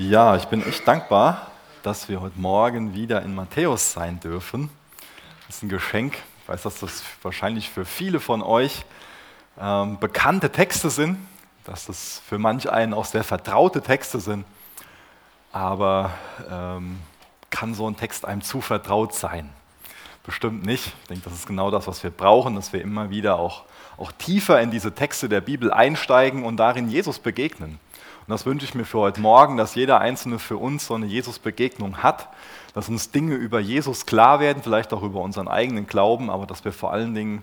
Ja, ich bin echt dankbar, dass wir heute Morgen wieder in Matthäus sein dürfen. Das ist ein Geschenk. Ich weiß, dass das wahrscheinlich für viele von euch ähm, bekannte Texte sind, dass das für manch einen auch sehr vertraute Texte sind. Aber ähm, kann so ein Text einem zu vertraut sein? Bestimmt nicht. Ich denke, das ist genau das, was wir brauchen, dass wir immer wieder auch, auch tiefer in diese Texte der Bibel einsteigen und darin Jesus begegnen. Und das wünsche ich mir für heute Morgen, dass jeder Einzelne für uns so eine Jesus-Begegnung hat, dass uns Dinge über Jesus klar werden, vielleicht auch über unseren eigenen Glauben, aber dass wir vor allen Dingen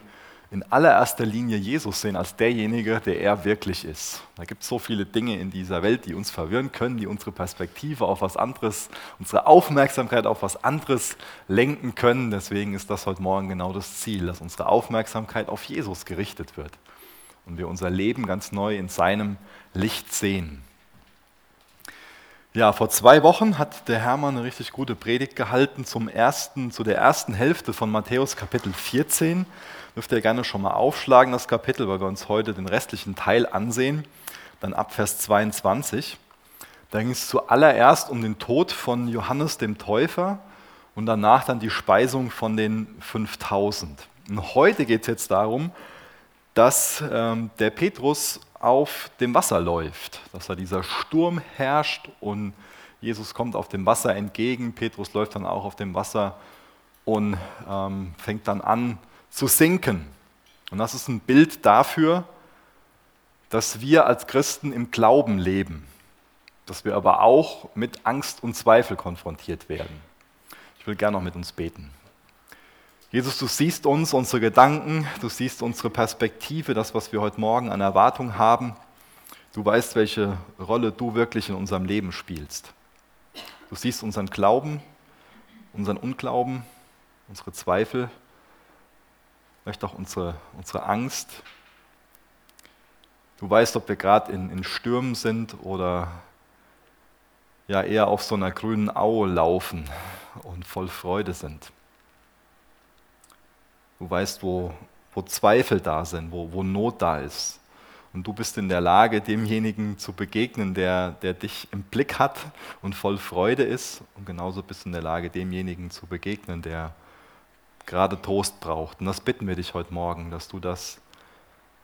in allererster Linie Jesus sehen als derjenige, der er wirklich ist. Da gibt es so viele Dinge in dieser Welt, die uns verwirren können, die unsere Perspektive auf was anderes, unsere Aufmerksamkeit auf was anderes lenken können. Deswegen ist das heute Morgen genau das Ziel, dass unsere Aufmerksamkeit auf Jesus gerichtet wird und wir unser Leben ganz neu in seinem Licht sehen. Ja, vor zwei Wochen hat der Hermann eine richtig gute Predigt gehalten zum ersten, zu der ersten Hälfte von Matthäus Kapitel 14. Dürft ihr gerne schon mal aufschlagen, das Kapitel, weil wir uns heute den restlichen Teil ansehen. Dann ab Vers 22. Da ging es zuallererst um den Tod von Johannes dem Täufer und danach dann die Speisung von den 5000. Und heute geht es jetzt darum, dass ähm, der Petrus auf dem Wasser läuft, dass da dieser Sturm herrscht und Jesus kommt auf dem Wasser entgegen, Petrus läuft dann auch auf dem Wasser und ähm, fängt dann an zu sinken. Und das ist ein Bild dafür, dass wir als Christen im Glauben leben, dass wir aber auch mit Angst und Zweifel konfrontiert werden. Ich will gerne noch mit uns beten. Jesus, du siehst uns, unsere Gedanken, du siehst unsere Perspektive, das, was wir heute Morgen an Erwartung haben. Du weißt, welche Rolle du wirklich in unserem Leben spielst. Du siehst unseren Glauben, unseren Unglauben, unsere Zweifel, vielleicht auch unsere, unsere Angst. Du weißt, ob wir gerade in, in Stürmen sind oder ja eher auf so einer grünen Aue laufen und voll Freude sind. Du weißt, wo, wo Zweifel da sind, wo, wo Not da ist. Und du bist in der Lage, demjenigen zu begegnen, der, der dich im Blick hat und voll Freude ist. Und genauso bist du in der Lage, demjenigen zu begegnen, der gerade Trost braucht. Und das bitten wir dich heute Morgen, dass du das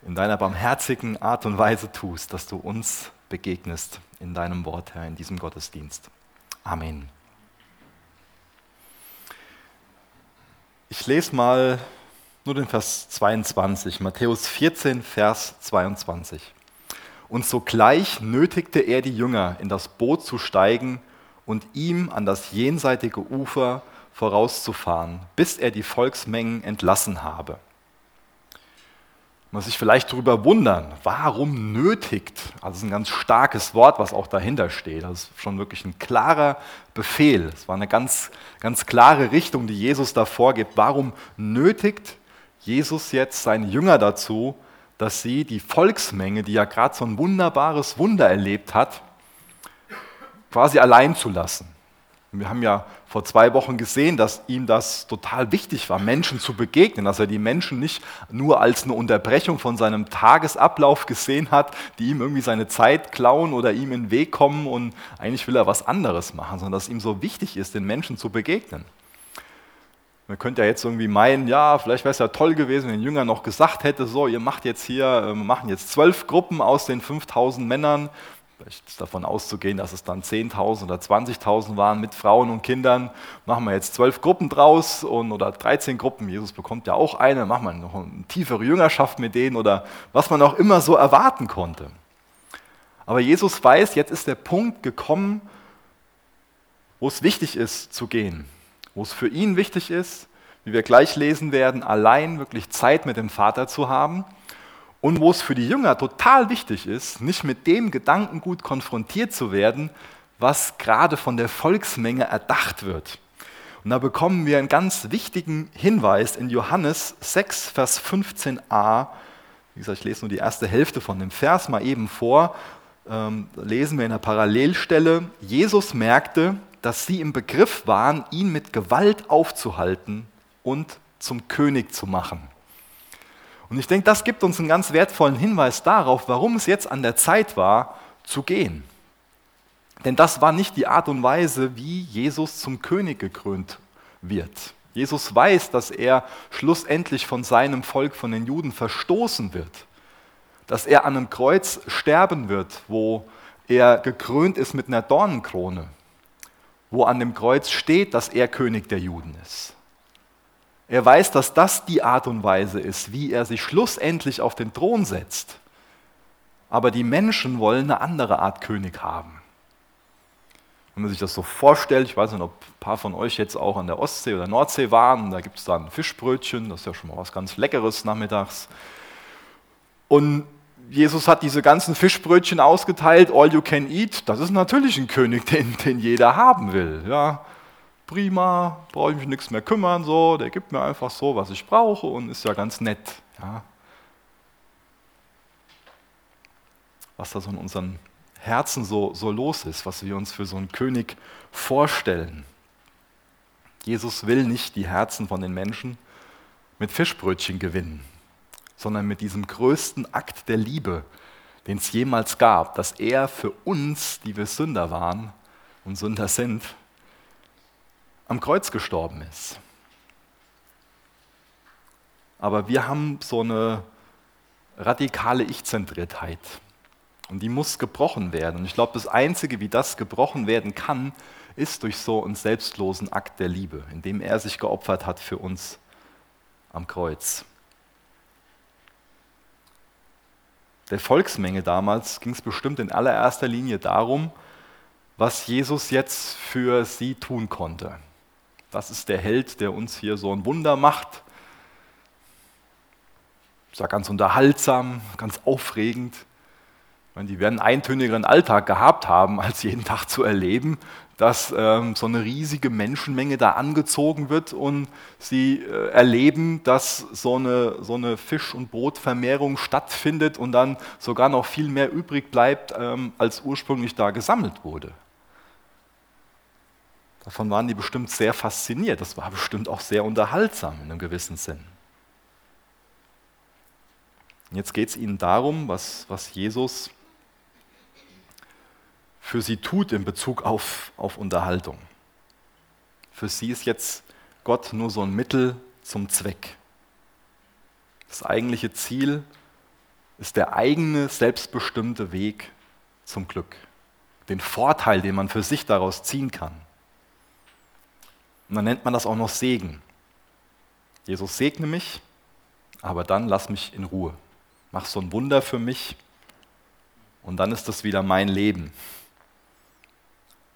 in deiner barmherzigen Art und Weise tust, dass du uns begegnest in deinem Wort, Herr, in diesem Gottesdienst. Amen. Ich lese mal nur den Vers 22, Matthäus 14, Vers 22. Und sogleich nötigte er die Jünger, in das Boot zu steigen und ihm an das jenseitige Ufer vorauszufahren, bis er die Volksmengen entlassen habe man sich vielleicht darüber wundern, warum nötigt. Also das ist ein ganz starkes Wort, was auch dahinter steht. Das ist schon wirklich ein klarer Befehl. Es war eine ganz, ganz klare Richtung, die Jesus da vorgibt. Warum nötigt Jesus jetzt seine Jünger dazu, dass sie die Volksmenge, die ja gerade so ein wunderbares Wunder erlebt hat, quasi allein zu lassen? Wir haben ja vor zwei Wochen gesehen, dass ihm das total wichtig war, Menschen zu begegnen, dass er die Menschen nicht nur als eine Unterbrechung von seinem Tagesablauf gesehen hat, die ihm irgendwie seine Zeit klauen oder ihm in den Weg kommen und eigentlich will er was anderes machen, sondern dass ihm so wichtig ist, den Menschen zu begegnen. Man könnte ja jetzt irgendwie meinen, ja, vielleicht wäre es ja toll gewesen, wenn Jünger noch gesagt hätte, so, ihr macht jetzt hier, äh, wir machen jetzt zwölf Gruppen aus den 5000 Männern Vielleicht ist davon auszugehen, dass es dann 10.000 oder 20.000 waren mit Frauen und Kindern. Machen wir jetzt zwölf Gruppen draus und, oder 13 Gruppen. Jesus bekommt ja auch eine. Machen wir noch eine tiefere Jüngerschaft mit denen oder was man auch immer so erwarten konnte. Aber Jesus weiß, jetzt ist der Punkt gekommen, wo es wichtig ist zu gehen. Wo es für ihn wichtig ist, wie wir gleich lesen werden, allein wirklich Zeit mit dem Vater zu haben und wo es für die Jünger total wichtig ist, nicht mit dem Gedankengut konfrontiert zu werden, was gerade von der Volksmenge erdacht wird. Und da bekommen wir einen ganz wichtigen Hinweis in Johannes 6, Vers 15a. Wie gesagt, ich lese nur die erste Hälfte von dem Vers mal eben vor. Ähm, lesen wir in der Parallelstelle, Jesus merkte, dass sie im Begriff waren, ihn mit Gewalt aufzuhalten und zum König zu machen. Und ich denke, das gibt uns einen ganz wertvollen Hinweis darauf, warum es jetzt an der Zeit war, zu gehen. Denn das war nicht die Art und Weise, wie Jesus zum König gekrönt wird. Jesus weiß, dass er schlussendlich von seinem Volk, von den Juden, verstoßen wird. Dass er an einem Kreuz sterben wird, wo er gekrönt ist mit einer Dornenkrone. Wo an dem Kreuz steht, dass er König der Juden ist. Er weiß, dass das die Art und Weise ist, wie er sich schlussendlich auf den Thron setzt. Aber die Menschen wollen eine andere Art König haben. Wenn man sich das so vorstellt, ich weiß nicht, ob ein paar von euch jetzt auch an der Ostsee oder Nordsee waren, da gibt es dann Fischbrötchen, das ist ja schon mal was ganz Leckeres nachmittags. Und Jesus hat diese ganzen Fischbrötchen ausgeteilt, all you can eat. Das ist natürlich ein König, den, den jeder haben will. Ja, prima, brauche ich mich nichts mehr kümmern, so, der gibt mir einfach so, was ich brauche und ist ja ganz nett. Ja. Was da so in unseren Herzen so, so los ist, was wir uns für so einen König vorstellen. Jesus will nicht die Herzen von den Menschen mit Fischbrötchen gewinnen, sondern mit diesem größten Akt der Liebe, den es jemals gab, dass er für uns, die wir Sünder waren und Sünder sind, am Kreuz gestorben ist. Aber wir haben so eine radikale Ich-Zentriertheit. Und die muss gebrochen werden. Und ich glaube, das Einzige, wie das gebrochen werden kann, ist durch so einen selbstlosen Akt der Liebe, in dem er sich geopfert hat für uns am Kreuz. Der Volksmenge damals ging es bestimmt in allererster Linie darum, was Jesus jetzt für sie tun konnte. Das ist der Held, der uns hier so ein Wunder macht. Ist ja ganz unterhaltsam, ganz aufregend. Meine, die werden einen eintönigeren Alltag gehabt haben, als jeden Tag zu erleben, dass ähm, so eine riesige Menschenmenge da angezogen wird und sie äh, erleben, dass so eine, so eine Fisch- und Brotvermehrung stattfindet und dann sogar noch viel mehr übrig bleibt, ähm, als ursprünglich da gesammelt wurde. Davon waren die bestimmt sehr fasziniert. Das war bestimmt auch sehr unterhaltsam in einem gewissen Sinn. Jetzt geht es ihnen darum, was, was Jesus für sie tut in Bezug auf, auf Unterhaltung. Für sie ist jetzt Gott nur so ein Mittel zum Zweck. Das eigentliche Ziel ist der eigene, selbstbestimmte Weg zum Glück. Den Vorteil, den man für sich daraus ziehen kann. Und dann nennt man das auch noch Segen. Jesus segne mich, aber dann lass mich in Ruhe. Mach so ein Wunder für mich und dann ist das wieder mein Leben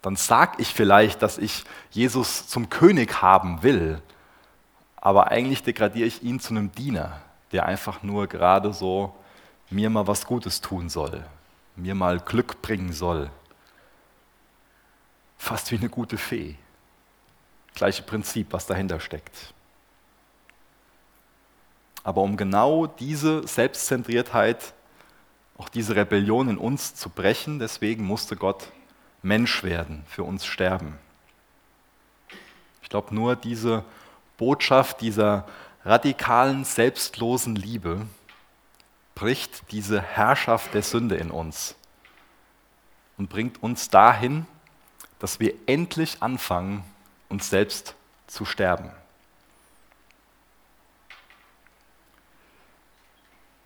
dann sage ich vielleicht, dass ich Jesus zum König haben will, aber eigentlich degradiere ich ihn zu einem Diener, der einfach nur gerade so mir mal was Gutes tun soll, mir mal Glück bringen soll. Fast wie eine gute Fee. Gleiche Prinzip, was dahinter steckt. Aber um genau diese Selbstzentriertheit, auch diese Rebellion in uns zu brechen, deswegen musste Gott Mensch werden, für uns sterben. Ich glaube, nur diese Botschaft dieser radikalen, selbstlosen Liebe bricht diese Herrschaft der Sünde in uns und bringt uns dahin, dass wir endlich anfangen, uns selbst zu sterben.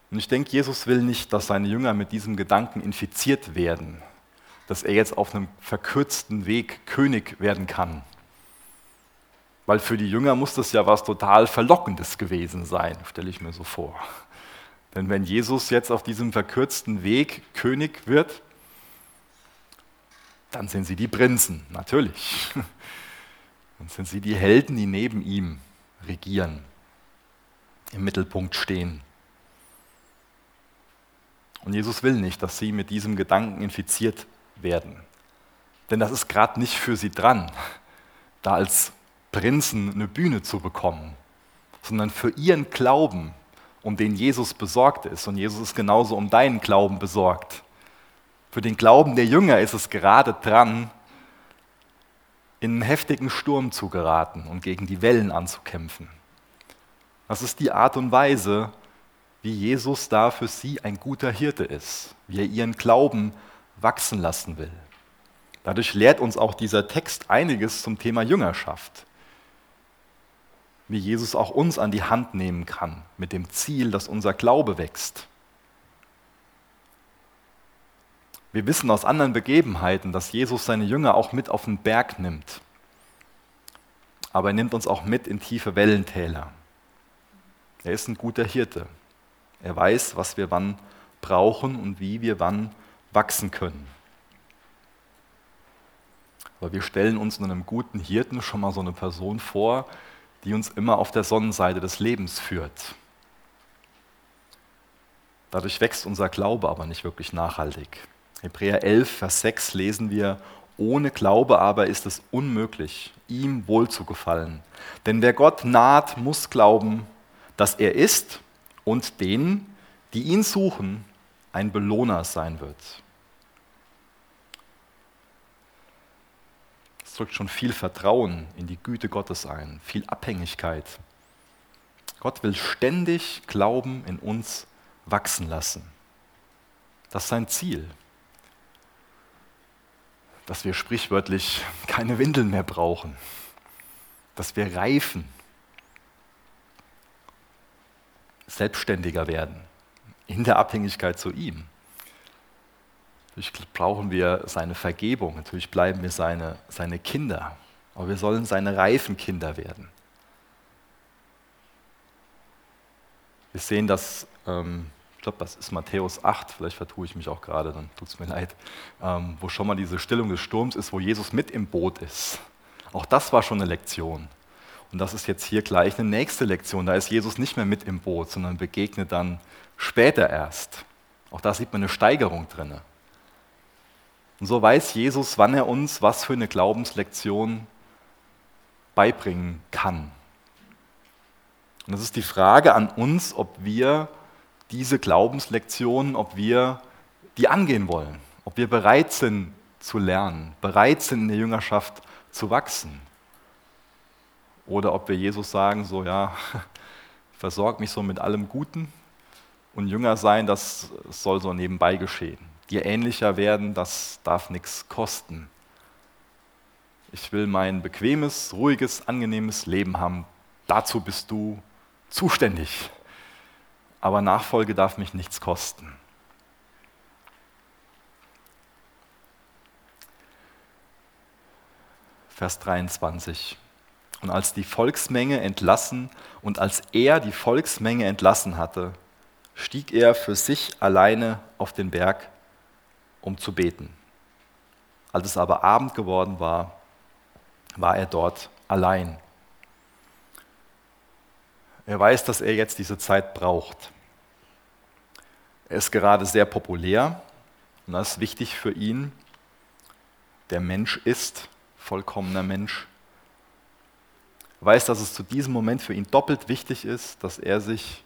Und ich denke, Jesus will nicht, dass seine Jünger mit diesem Gedanken infiziert werden, dass er jetzt auf einem verkürzten Weg König werden kann. Weil für die Jünger muss das ja was total Verlockendes gewesen sein, stelle ich mir so vor. Denn wenn Jesus jetzt auf diesem verkürzten Weg König wird, dann sind sie die Prinzen, natürlich. Dann sind sie die Helden, die neben ihm regieren, im Mittelpunkt stehen. Und Jesus will nicht, dass sie mit diesem Gedanken infiziert werden. Denn das ist gerade nicht für sie dran, da als Prinzen eine Bühne zu bekommen, sondern für ihren Glauben, um den Jesus besorgt ist. Und Jesus ist genauso um deinen Glauben besorgt. Für den Glauben der Jünger ist es gerade dran, in einen heftigen Sturm zu geraten und gegen die Wellen anzukämpfen. Das ist die Art und Weise, wie Jesus da für sie ein guter Hirte ist, wie er ihren Glauben wachsen lassen will. Dadurch lehrt uns auch dieser Text einiges zum Thema Jüngerschaft. Wie Jesus auch uns an die Hand nehmen kann, mit dem Ziel, dass unser Glaube wächst. Wir wissen aus anderen Begebenheiten, dass Jesus seine Jünger auch mit auf den Berg nimmt. Aber er nimmt uns auch mit in tiefe Wellentäler. Er ist ein guter Hirte. Er weiß, was wir wann brauchen und wie wir wann wachsen können. Aber wir stellen uns in einem guten Hirten schon mal so eine Person vor, die uns immer auf der Sonnenseite des Lebens führt. Dadurch wächst unser Glaube aber nicht wirklich nachhaltig. Hebräer 11, Vers 6 lesen wir, ohne Glaube aber ist es unmöglich, ihm wohlzugefallen. Denn wer Gott naht, muss glauben, dass er ist und denen, die ihn suchen, ein Belohner sein wird. Es drückt schon viel Vertrauen in die Güte Gottes ein, viel Abhängigkeit. Gott will ständig Glauben in uns wachsen lassen. Das ist sein Ziel dass wir sprichwörtlich keine Windeln mehr brauchen, dass wir reifen, selbstständiger werden in der Abhängigkeit zu ihm. Natürlich brauchen wir seine Vergebung, natürlich bleiben wir seine, seine Kinder, aber wir sollen seine reifen Kinder werden. Wir sehen das ähm, ich glaube, das ist Matthäus 8, vielleicht vertue ich mich auch gerade, dann tut es mir leid, ähm, wo schon mal diese Stillung des Sturms ist, wo Jesus mit im Boot ist. Auch das war schon eine Lektion. Und das ist jetzt hier gleich eine nächste Lektion. Da ist Jesus nicht mehr mit im Boot, sondern begegnet dann später erst. Auch da sieht man eine Steigerung drin. Und so weiß Jesus, wann er uns was für eine Glaubenslektion beibringen kann. Und das ist die Frage an uns, ob wir diese Glaubenslektionen, ob wir die angehen wollen, ob wir bereit sind zu lernen, bereit sind in der Jüngerschaft zu wachsen. Oder ob wir Jesus sagen, so ja, versorg mich so mit allem Guten und Jünger sein, das soll so nebenbei geschehen. Dir ähnlicher werden, das darf nichts kosten. Ich will mein bequemes, ruhiges, angenehmes Leben haben. Dazu bist du zuständig aber Nachfolge darf mich nichts kosten. Vers 23. Und als die Volksmenge entlassen und als er die Volksmenge entlassen hatte, stieg er für sich alleine auf den Berg, um zu beten. Als es aber Abend geworden war, war er dort allein. Er weiß, dass er jetzt diese Zeit braucht. Er ist gerade sehr populär und das ist wichtig für ihn. Der Mensch ist vollkommener Mensch. Er weiß, dass es zu diesem Moment für ihn doppelt wichtig ist, dass er sich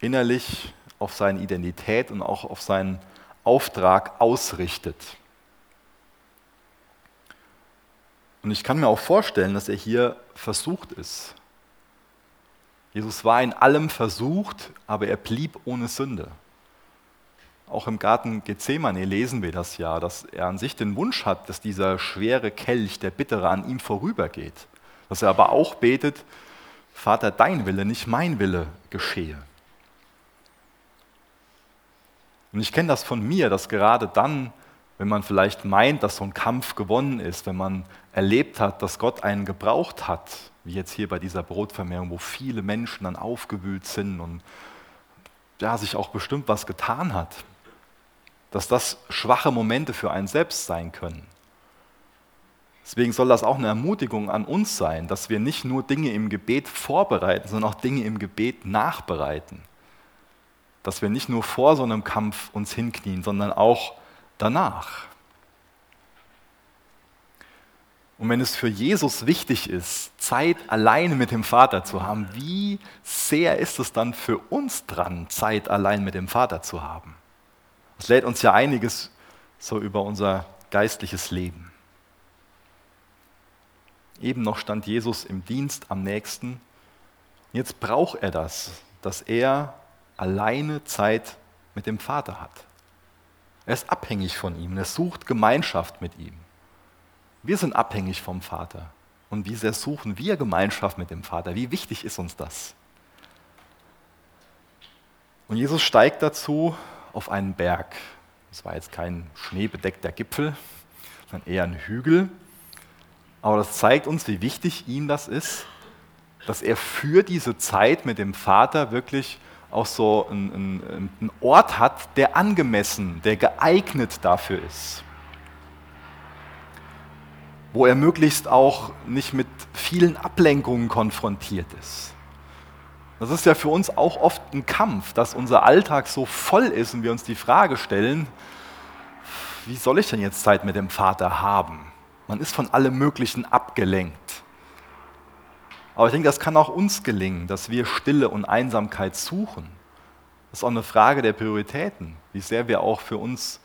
innerlich auf seine Identität und auch auf seinen Auftrag ausrichtet. Und ich kann mir auch vorstellen, dass er hier versucht ist, Jesus war in allem versucht, aber er blieb ohne Sünde. Auch im Garten Gethsemane lesen wir das ja, dass er an sich den Wunsch hat, dass dieser schwere Kelch, der bittere, an ihm vorübergeht. Dass er aber auch betet, Vater, dein Wille, nicht mein Wille geschehe. Und ich kenne das von mir, dass gerade dann, wenn man vielleicht meint, dass so ein Kampf gewonnen ist, wenn man erlebt hat, dass Gott einen gebraucht hat, wie jetzt hier bei dieser Brotvermehrung, wo viele Menschen dann aufgewühlt sind und ja, sich auch bestimmt was getan hat, dass das schwache Momente für einen selbst sein können. Deswegen soll das auch eine Ermutigung an uns sein, dass wir nicht nur Dinge im Gebet vorbereiten, sondern auch Dinge im Gebet nachbereiten. Dass wir nicht nur vor so einem Kampf uns hinknien, sondern auch danach. Und wenn es für Jesus wichtig ist, Zeit alleine mit dem Vater zu haben, wie sehr ist es dann für uns dran, Zeit allein mit dem Vater zu haben? Das lädt uns ja einiges so über unser geistliches Leben. Eben noch stand Jesus im Dienst am nächsten. Jetzt braucht er das, dass er alleine Zeit mit dem Vater hat. Er ist abhängig von ihm, er sucht Gemeinschaft mit ihm. Wir sind abhängig vom Vater. Und wie sehr suchen wir Gemeinschaft mit dem Vater? Wie wichtig ist uns das? Und Jesus steigt dazu auf einen Berg. Das war jetzt kein schneebedeckter Gipfel, sondern eher ein Hügel. Aber das zeigt uns, wie wichtig ihm das ist, dass er für diese Zeit mit dem Vater wirklich auch so einen, einen Ort hat, der angemessen, der geeignet dafür ist. Wo er möglichst auch nicht mit vielen Ablenkungen konfrontiert ist. Das ist ja für uns auch oft ein Kampf, dass unser Alltag so voll ist und wir uns die Frage stellen, wie soll ich denn jetzt Zeit mit dem Vater haben? Man ist von allem Möglichen abgelenkt. Aber ich denke, das kann auch uns gelingen, dass wir Stille und Einsamkeit suchen. Das ist auch eine Frage der Prioritäten, wie sehr wir auch für uns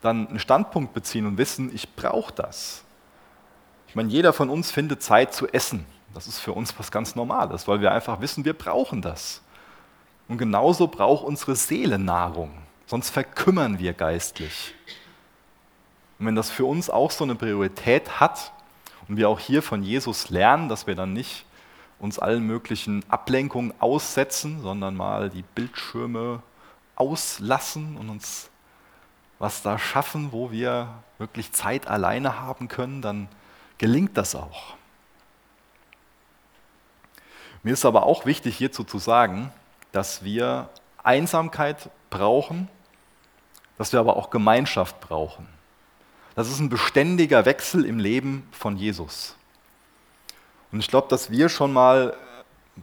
dann einen Standpunkt beziehen und wissen, ich brauche das. Ich meine, jeder von uns findet Zeit zu essen. Das ist für uns was ganz Normales, weil wir einfach wissen, wir brauchen das. Und genauso braucht unsere Seele Nahrung, sonst verkümmern wir geistlich. Und wenn das für uns auch so eine Priorität hat und wir auch hier von Jesus lernen, dass wir dann nicht uns allen möglichen Ablenkungen aussetzen, sondern mal die Bildschirme auslassen und uns was da schaffen, wo wir wirklich Zeit alleine haben können, dann gelingt das auch. Mir ist aber auch wichtig hierzu zu sagen, dass wir Einsamkeit brauchen, dass wir aber auch Gemeinschaft brauchen. Das ist ein beständiger Wechsel im Leben von Jesus. Und ich glaube, dass wir schon mal,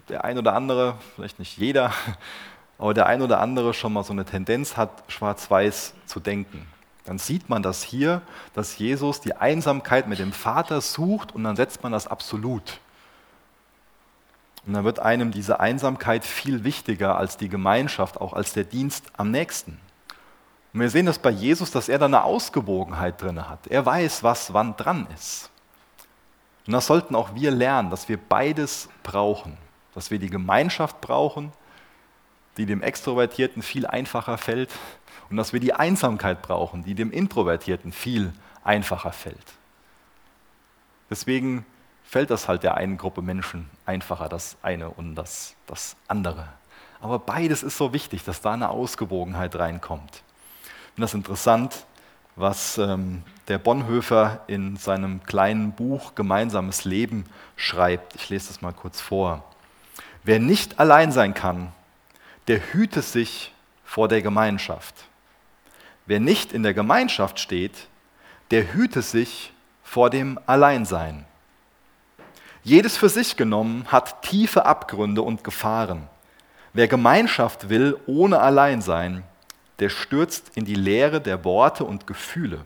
der ein oder andere, vielleicht nicht jeder, aber der ein oder andere schon mal so eine Tendenz hat, schwarz-weiß zu denken. Dann sieht man das hier, dass Jesus die Einsamkeit mit dem Vater sucht und dann setzt man das absolut. Und dann wird einem diese Einsamkeit viel wichtiger als die Gemeinschaft, auch als der Dienst am nächsten. Und wir sehen das bei Jesus, dass er da eine Ausgewogenheit drin hat. Er weiß, was wann dran ist. Und das sollten auch wir lernen, dass wir beides brauchen. Dass wir die Gemeinschaft brauchen, die dem Extrovertierten viel einfacher fällt, und dass wir die Einsamkeit brauchen, die dem Introvertierten viel einfacher fällt. Deswegen fällt das halt der einen Gruppe Menschen einfacher, das eine und das, das andere. Aber beides ist so wichtig, dass da eine Ausgewogenheit reinkommt. Finde das interessant, was ähm, der Bonhoeffer in seinem kleinen Buch Gemeinsames Leben schreibt. Ich lese das mal kurz vor. Wer nicht allein sein kann, der hüte sich vor der Gemeinschaft. Wer nicht in der Gemeinschaft steht, der hüte sich vor dem Alleinsein. Jedes für sich genommen hat tiefe Abgründe und Gefahren. Wer Gemeinschaft will ohne Alleinsein, der stürzt in die Leere der Worte und Gefühle.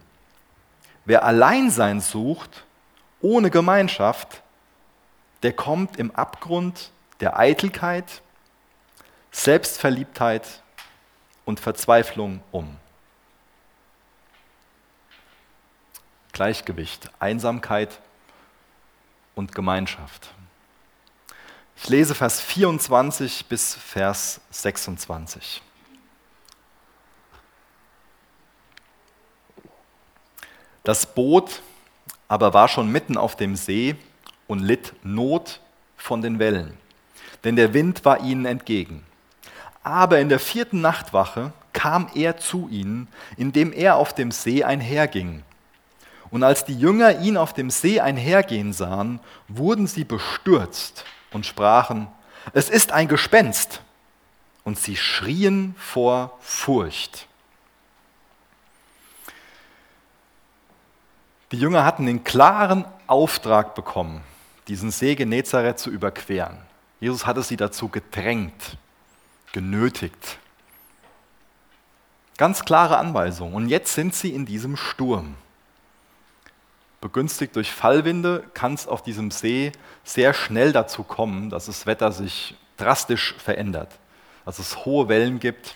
Wer Alleinsein sucht, ohne Gemeinschaft, der kommt im Abgrund der Eitelkeit, Selbstverliebtheit und Verzweiflung um. Gleichgewicht, Einsamkeit und Gemeinschaft. Ich lese Vers 24 bis Vers 26. Das Boot aber war schon mitten auf dem See und litt Not von den Wellen, denn der Wind war ihnen entgegen. Aber in der vierten Nachtwache kam er zu ihnen, indem er auf dem See einherging. Und als die Jünger ihn auf dem See einhergehen sahen, wurden sie bestürzt und sprachen, es ist ein Gespenst. Und sie schrien vor Furcht. Die Jünger hatten den klaren Auftrag bekommen, diesen See Genezareth zu überqueren. Jesus hatte sie dazu gedrängt, genötigt. Ganz klare Anweisung. Und jetzt sind sie in diesem Sturm. Begünstigt durch Fallwinde kann es auf diesem See sehr schnell dazu kommen, dass das Wetter sich drastisch verändert, dass es hohe Wellen gibt,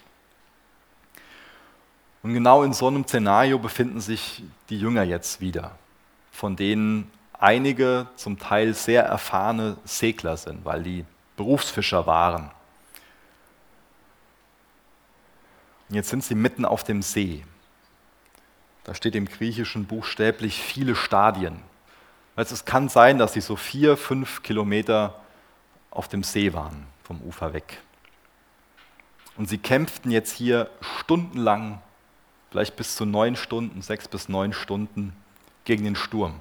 und genau in so einem Szenario befinden sich die Jünger jetzt wieder, von denen einige zum Teil sehr erfahrene Segler sind, weil die Berufsfischer waren. Und jetzt sind sie mitten auf dem See. Da steht im Griechischen buchstäblich viele Stadien. Also es kann sein, dass sie so vier, fünf Kilometer auf dem See waren, vom Ufer weg. Und sie kämpften jetzt hier stundenlang, vielleicht bis zu neun Stunden, sechs bis neun Stunden gegen den Sturm.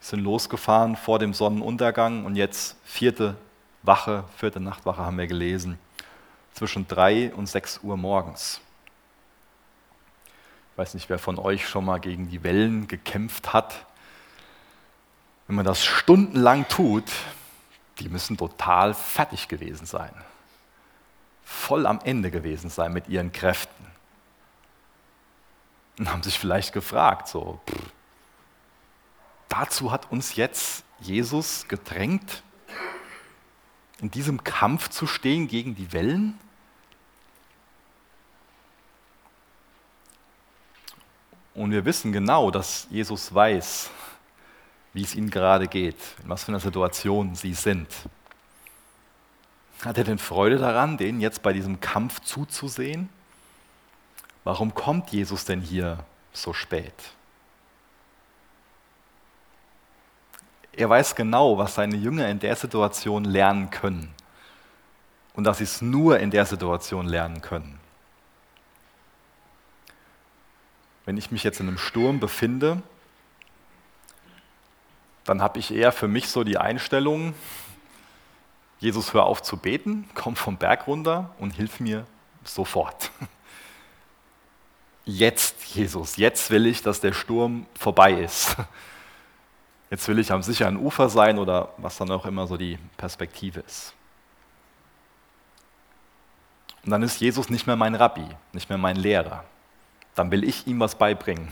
Sind losgefahren vor dem Sonnenuntergang und jetzt vierte Wache, vierte Nachtwache haben wir gelesen, zwischen drei und sechs Uhr morgens. Ich weiß nicht, wer von euch schon mal gegen die Wellen gekämpft hat. Wenn man das stundenlang tut, die müssen total fertig gewesen sein. Voll am Ende gewesen sein mit ihren Kräften. Und haben sich vielleicht gefragt, so, pff, dazu hat uns jetzt Jesus gedrängt, in diesem Kampf zu stehen gegen die Wellen? Und wir wissen genau, dass Jesus weiß, wie es ihnen gerade geht, in was für einer Situation sie sind. Hat er denn Freude daran, denen jetzt bei diesem Kampf zuzusehen? Warum kommt Jesus denn hier so spät? Er weiß genau, was seine Jünger in der Situation lernen können und dass sie es nur in der Situation lernen können. Wenn ich mich jetzt in einem Sturm befinde, dann habe ich eher für mich so die Einstellung, Jesus, hör auf zu beten, komm vom Berg runter und hilf mir sofort. Jetzt, Jesus, jetzt will ich, dass der Sturm vorbei ist. Jetzt will ich am sicheren Ufer sein oder was dann auch immer so die Perspektive ist. Und dann ist Jesus nicht mehr mein Rabbi, nicht mehr mein Lehrer. Dann will ich ihm was beibringen.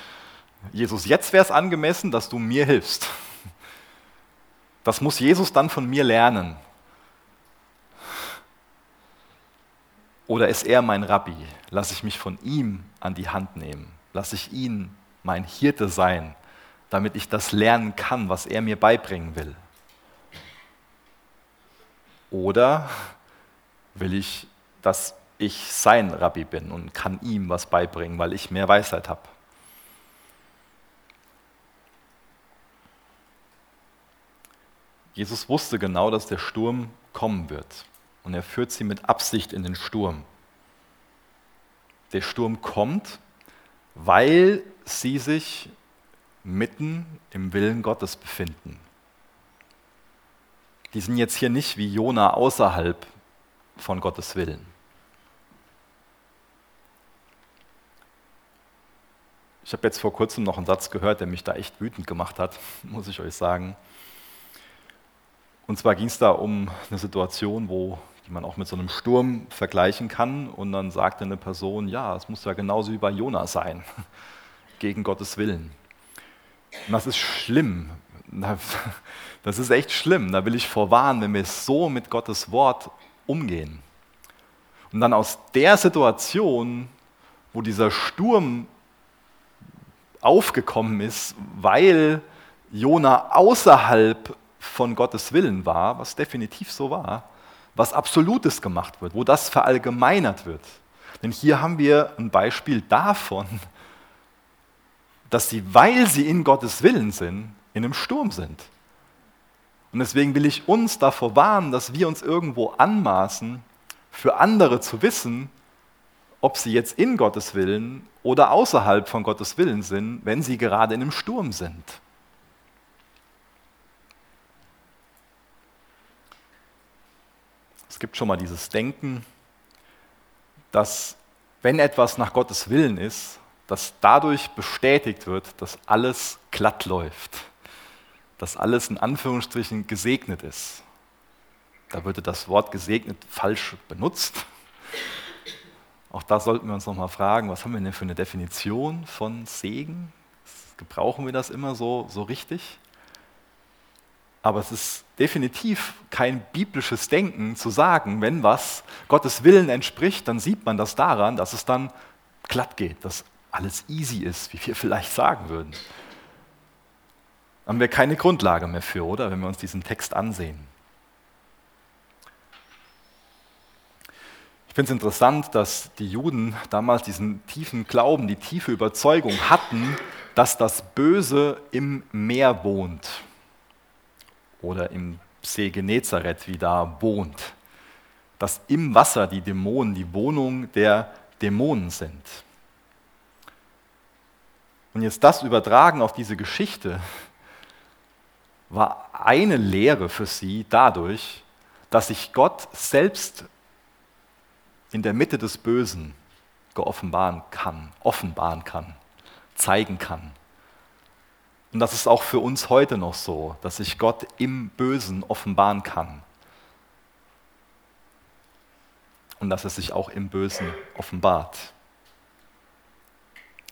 Jesus, jetzt wäre es angemessen, dass du mir hilfst. Das muss Jesus dann von mir lernen. Oder ist er mein Rabbi? Lass ich mich von ihm an die Hand nehmen? Lass ich ihn mein Hirte sein, damit ich das lernen kann, was er mir beibringen will? Oder will ich, dass ich sein Rabbi bin und kann ihm was beibringen, weil ich mehr Weisheit habe? Jesus wusste genau, dass der Sturm kommen wird. Und er führt sie mit Absicht in den Sturm. Der Sturm kommt, weil sie sich mitten im Willen Gottes befinden. Die sind jetzt hier nicht wie Jona außerhalb von Gottes Willen. Ich habe jetzt vor kurzem noch einen Satz gehört, der mich da echt wütend gemacht hat, muss ich euch sagen. Und zwar ging es da um eine Situation, wo, die man auch mit so einem Sturm vergleichen kann. Und dann sagte eine Person, ja, es muss ja genauso wie bei Jona sein, gegen Gottes Willen. Und das ist schlimm. Das ist echt schlimm. Da will ich vorwarnen, wenn wir so mit Gottes Wort umgehen. Und dann aus der Situation, wo dieser Sturm aufgekommen ist, weil Jona außerhalb von Gottes Willen war, was definitiv so war, was Absolutes gemacht wird, wo das verallgemeinert wird. Denn hier haben wir ein Beispiel davon, dass sie, weil sie in Gottes Willen sind, in einem Sturm sind. Und deswegen will ich uns davor warnen, dass wir uns irgendwo anmaßen, für andere zu wissen, ob sie jetzt in Gottes Willen oder außerhalb von Gottes Willen sind, wenn sie gerade in einem Sturm sind. Gibt schon mal dieses Denken, dass wenn etwas nach Gottes Willen ist, dass dadurch bestätigt wird, dass alles glatt läuft, dass alles in Anführungsstrichen gesegnet ist. Da würde das Wort gesegnet falsch benutzt. Auch da sollten wir uns nochmal fragen, was haben wir denn für eine Definition von Segen? Gebrauchen wir das immer so, so richtig? Aber es ist definitiv kein biblisches Denken zu sagen, wenn was Gottes Willen entspricht, dann sieht man das daran, dass es dann glatt geht, dass alles easy ist, wie wir vielleicht sagen würden. Haben wir keine Grundlage mehr für, oder? Wenn wir uns diesen Text ansehen. Ich finde es interessant, dass die Juden damals diesen tiefen Glauben, die tiefe Überzeugung hatten, dass das Böse im Meer wohnt oder im See Genezareth, wie da wohnt, dass im Wasser die Dämonen die Wohnung der Dämonen sind. Und jetzt das übertragen auf diese Geschichte war eine Lehre für sie dadurch, dass sich Gott selbst in der Mitte des Bösen geoffenbaren kann, offenbaren kann, zeigen kann. Und das ist auch für uns heute noch so, dass sich Gott im Bösen offenbaren kann. Und dass er sich auch im Bösen offenbart.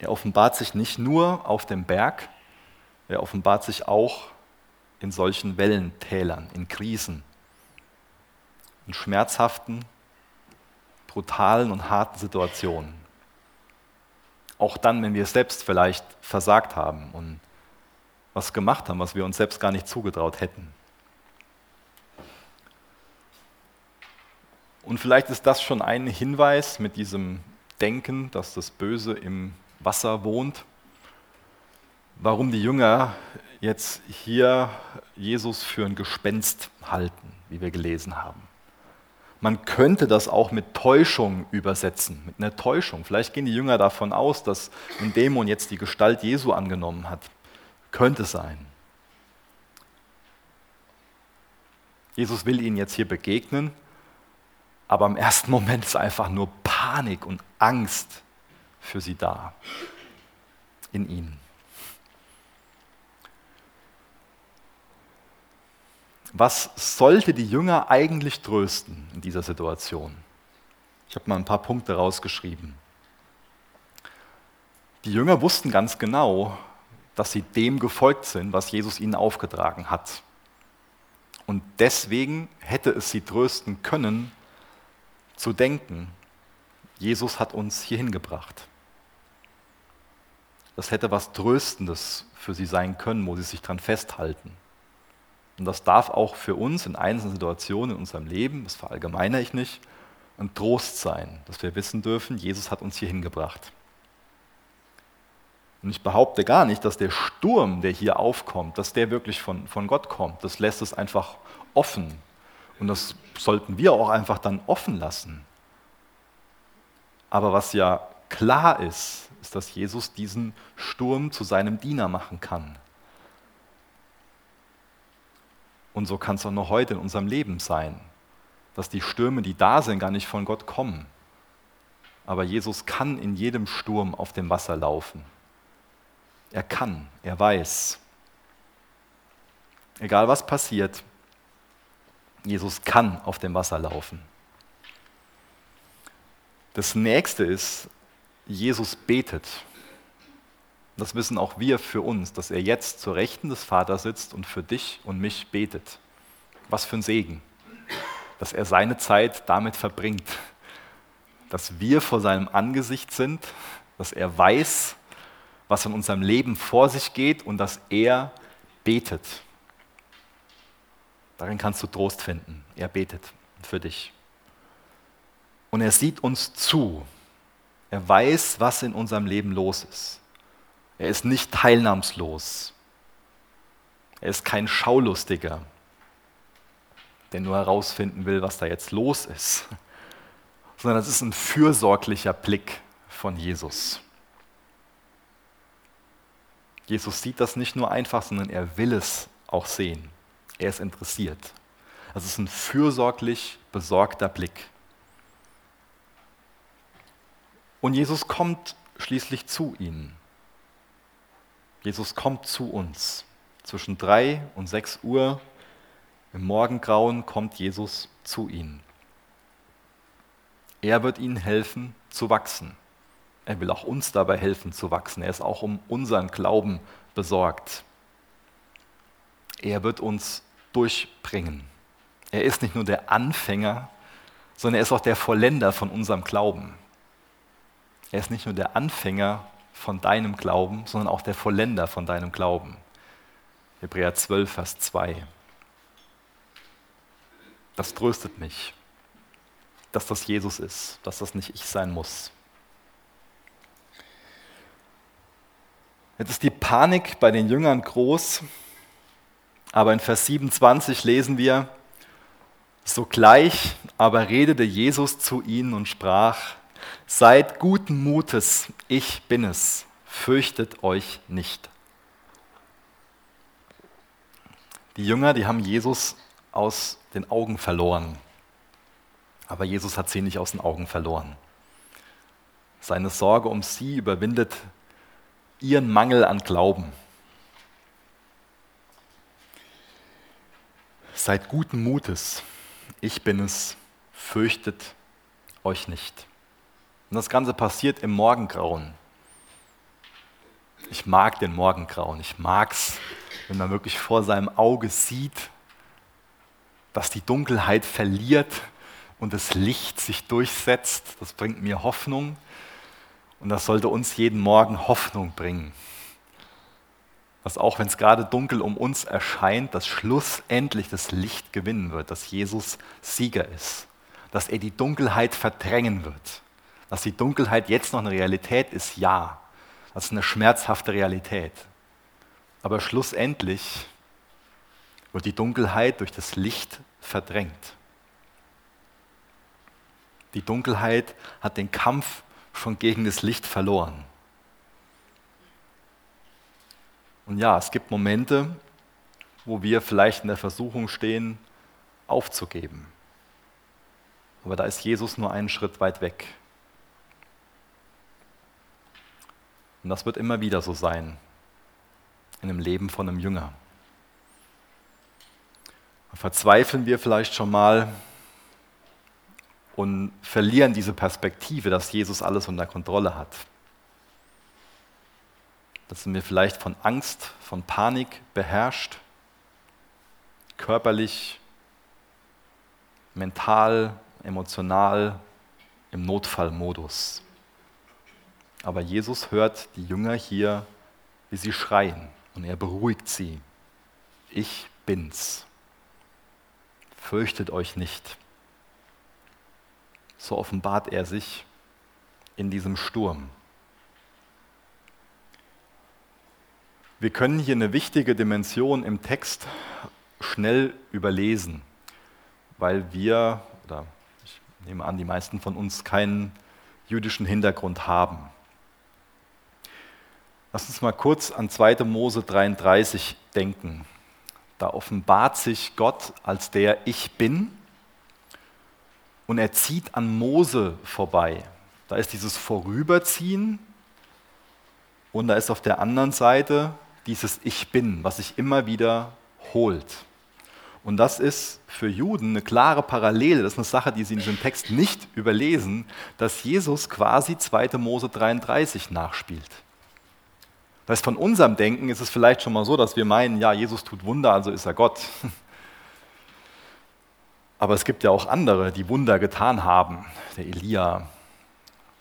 Er offenbart sich nicht nur auf dem Berg, er offenbart sich auch in solchen Wellentälern, in Krisen, in schmerzhaften, brutalen und harten Situationen. Auch dann, wenn wir selbst vielleicht versagt haben und was gemacht haben, was wir uns selbst gar nicht zugetraut hätten. Und vielleicht ist das schon ein Hinweis mit diesem Denken, dass das Böse im Wasser wohnt, warum die Jünger jetzt hier Jesus für ein Gespenst halten, wie wir gelesen haben. Man könnte das auch mit Täuschung übersetzen, mit einer Täuschung. Vielleicht gehen die Jünger davon aus, dass ein Dämon jetzt die Gestalt Jesu angenommen hat. Könnte sein. Jesus will ihnen jetzt hier begegnen, aber im ersten Moment ist einfach nur Panik und Angst für sie da, in ihnen. Was sollte die Jünger eigentlich trösten in dieser Situation? Ich habe mal ein paar Punkte rausgeschrieben. Die Jünger wussten ganz genau, dass sie dem gefolgt sind, was Jesus ihnen aufgetragen hat. Und deswegen hätte es sie trösten können, zu denken, Jesus hat uns hierhin gebracht. Das hätte was Tröstendes für sie sein können, wo sie sich dran festhalten. Und das darf auch für uns in einzelnen Situationen in unserem Leben, das verallgemeine ich nicht, ein Trost sein, dass wir wissen dürfen, Jesus hat uns hier hingebracht. Und ich behaupte gar nicht, dass der Sturm, der hier aufkommt, dass der wirklich von, von Gott kommt. Das lässt es einfach offen. Und das sollten wir auch einfach dann offen lassen. Aber was ja klar ist, ist, dass Jesus diesen Sturm zu seinem Diener machen kann. Und so kann es auch noch heute in unserem Leben sein, dass die Stürme, die da sind, gar nicht von Gott kommen. Aber Jesus kann in jedem Sturm auf dem Wasser laufen. Er kann, er weiß. Egal was passiert, Jesus kann auf dem Wasser laufen. Das nächste ist, Jesus betet. Das wissen auch wir für uns, dass er jetzt zur Rechten des Vaters sitzt und für dich und mich betet. Was für ein Segen, dass er seine Zeit damit verbringt, dass wir vor seinem Angesicht sind, dass er weiß, was in unserem Leben vor sich geht und dass er betet. Darin kannst du Trost finden. Er betet für dich. Und er sieht uns zu. Er weiß, was in unserem Leben los ist. Er ist nicht teilnahmslos. Er ist kein Schaulustiger, der nur herausfinden will, was da jetzt los ist, sondern es ist ein fürsorglicher Blick von Jesus. Jesus sieht das nicht nur einfach, sondern er will es auch sehen. Er ist interessiert. Es ist ein fürsorglich besorgter Blick. Und Jesus kommt schließlich zu ihnen. Jesus kommt zu uns. Zwischen drei und sechs Uhr im Morgengrauen kommt Jesus zu ihnen. Er wird ihnen helfen zu wachsen. Er will auch uns dabei helfen zu wachsen. Er ist auch um unseren Glauben besorgt. Er wird uns durchbringen. Er ist nicht nur der Anfänger, sondern er ist auch der Vollender von unserem Glauben. Er ist nicht nur der Anfänger von deinem Glauben, sondern auch der Vollender von deinem Glauben. Hebräer 12, Vers 2. Das tröstet mich, dass das Jesus ist, dass das nicht ich sein muss. Jetzt ist die Panik bei den Jüngern groß, aber in Vers 27 lesen wir, sogleich aber redete Jesus zu ihnen und sprach, seid guten Mutes, ich bin es, fürchtet euch nicht. Die Jünger, die haben Jesus aus den Augen verloren, aber Jesus hat sie nicht aus den Augen verloren. Seine Sorge um sie überwindet ihren Mangel an Glauben. Seid guten Mutes, ich bin es, fürchtet euch nicht. Und das Ganze passiert im Morgengrauen. Ich mag den Morgengrauen, ich mag es, wenn man wirklich vor seinem Auge sieht, dass die Dunkelheit verliert und das Licht sich durchsetzt. Das bringt mir Hoffnung. Und das sollte uns jeden Morgen Hoffnung bringen. Dass auch wenn es gerade dunkel um uns erscheint, dass schlussendlich das Licht gewinnen wird, dass Jesus Sieger ist, dass er die Dunkelheit verdrängen wird. Dass die Dunkelheit jetzt noch eine Realität ist, ja. Das ist eine schmerzhafte Realität. Aber schlussendlich wird die Dunkelheit durch das Licht verdrängt. Die Dunkelheit hat den Kampf schon gegen das Licht verloren. Und ja, es gibt Momente, wo wir vielleicht in der Versuchung stehen, aufzugeben. Aber da ist Jesus nur einen Schritt weit weg. Und das wird immer wieder so sein in dem Leben von einem Jünger. Verzweifeln wir vielleicht schon mal und verlieren diese Perspektive, dass Jesus alles unter Kontrolle hat. Dass sind wir vielleicht von Angst, von Panik beherrscht, körperlich, mental, emotional, im Notfallmodus. Aber Jesus hört die Jünger hier, wie sie schreien und er beruhigt sie. Ich bin's. Fürchtet euch nicht so offenbart er sich in diesem Sturm. Wir können hier eine wichtige Dimension im Text schnell überlesen, weil wir, oder ich nehme an, die meisten von uns keinen jüdischen Hintergrund haben. Lass uns mal kurz an 2. Mose 33 denken. Da offenbart sich Gott als der Ich bin und er zieht an Mose vorbei. Da ist dieses Vorüberziehen und da ist auf der anderen Seite dieses Ich bin, was sich immer wieder holt. Und das ist für Juden eine klare Parallele, das ist eine Sache, die sie in diesem Text nicht überlesen, dass Jesus quasi 2. Mose 33 nachspielt. Das heißt, von unserem Denken ist es vielleicht schon mal so, dass wir meinen, ja, Jesus tut Wunder, also ist er Gott. Aber es gibt ja auch andere, die Wunder getan haben. Der Elia,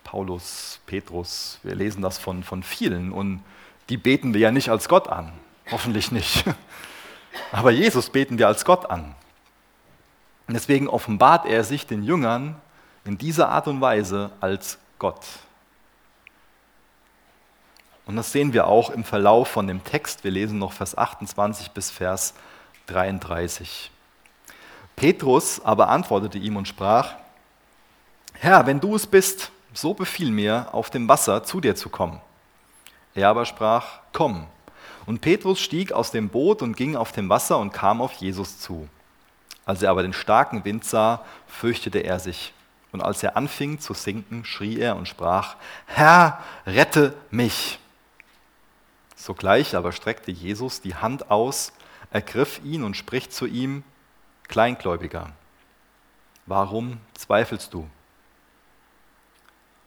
Paulus, Petrus, wir lesen das von, von vielen und die beten wir ja nicht als Gott an. Hoffentlich nicht. Aber Jesus beten wir als Gott an. Und deswegen offenbart er sich den Jüngern in dieser Art und Weise als Gott. Und das sehen wir auch im Verlauf von dem Text. Wir lesen noch Vers 28 bis Vers 33. Petrus aber antwortete ihm und sprach, Herr, wenn du es bist, so befiehl mir, auf dem Wasser zu dir zu kommen. Er aber sprach, komm. Und Petrus stieg aus dem Boot und ging auf dem Wasser und kam auf Jesus zu. Als er aber den starken Wind sah, fürchtete er sich. Und als er anfing zu sinken, schrie er und sprach, Herr, rette mich. Sogleich aber streckte Jesus die Hand aus, ergriff ihn und spricht zu ihm, Kleingläubiger, warum zweifelst du?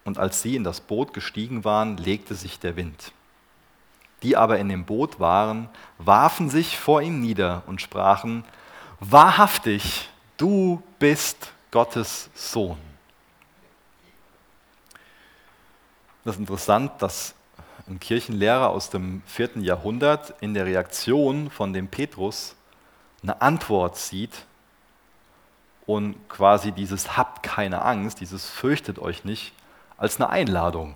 Und als sie in das Boot gestiegen waren, legte sich der Wind. Die aber in dem Boot waren, warfen sich vor ihm nieder und sprachen, Wahrhaftig, du bist Gottes Sohn. Das ist interessant, dass ein Kirchenlehrer aus dem vierten Jahrhundert in der Reaktion von dem Petrus eine Antwort sieht und quasi dieses habt keine Angst, dieses fürchtet euch nicht, als eine Einladung.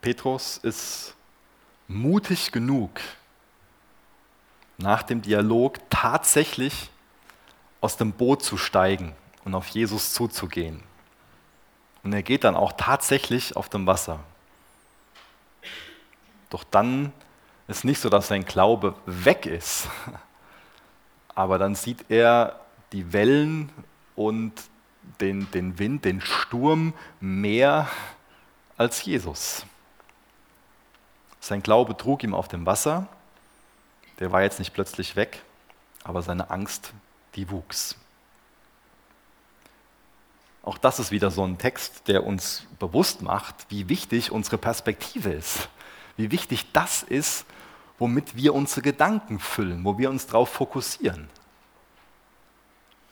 Petrus ist mutig genug, nach dem Dialog tatsächlich aus dem Boot zu steigen und auf Jesus zuzugehen. Und er geht dann auch tatsächlich auf dem Wasser. Doch dann ist nicht so, dass sein Glaube weg ist, aber dann sieht er die Wellen und den, den Wind, den Sturm mehr als Jesus. Sein Glaube trug ihm auf dem Wasser, der war jetzt nicht plötzlich weg, aber seine Angst, die wuchs. Auch das ist wieder so ein Text, der uns bewusst macht, wie wichtig unsere Perspektive ist. Wie wichtig das ist, womit wir unsere Gedanken füllen, wo wir uns darauf fokussieren.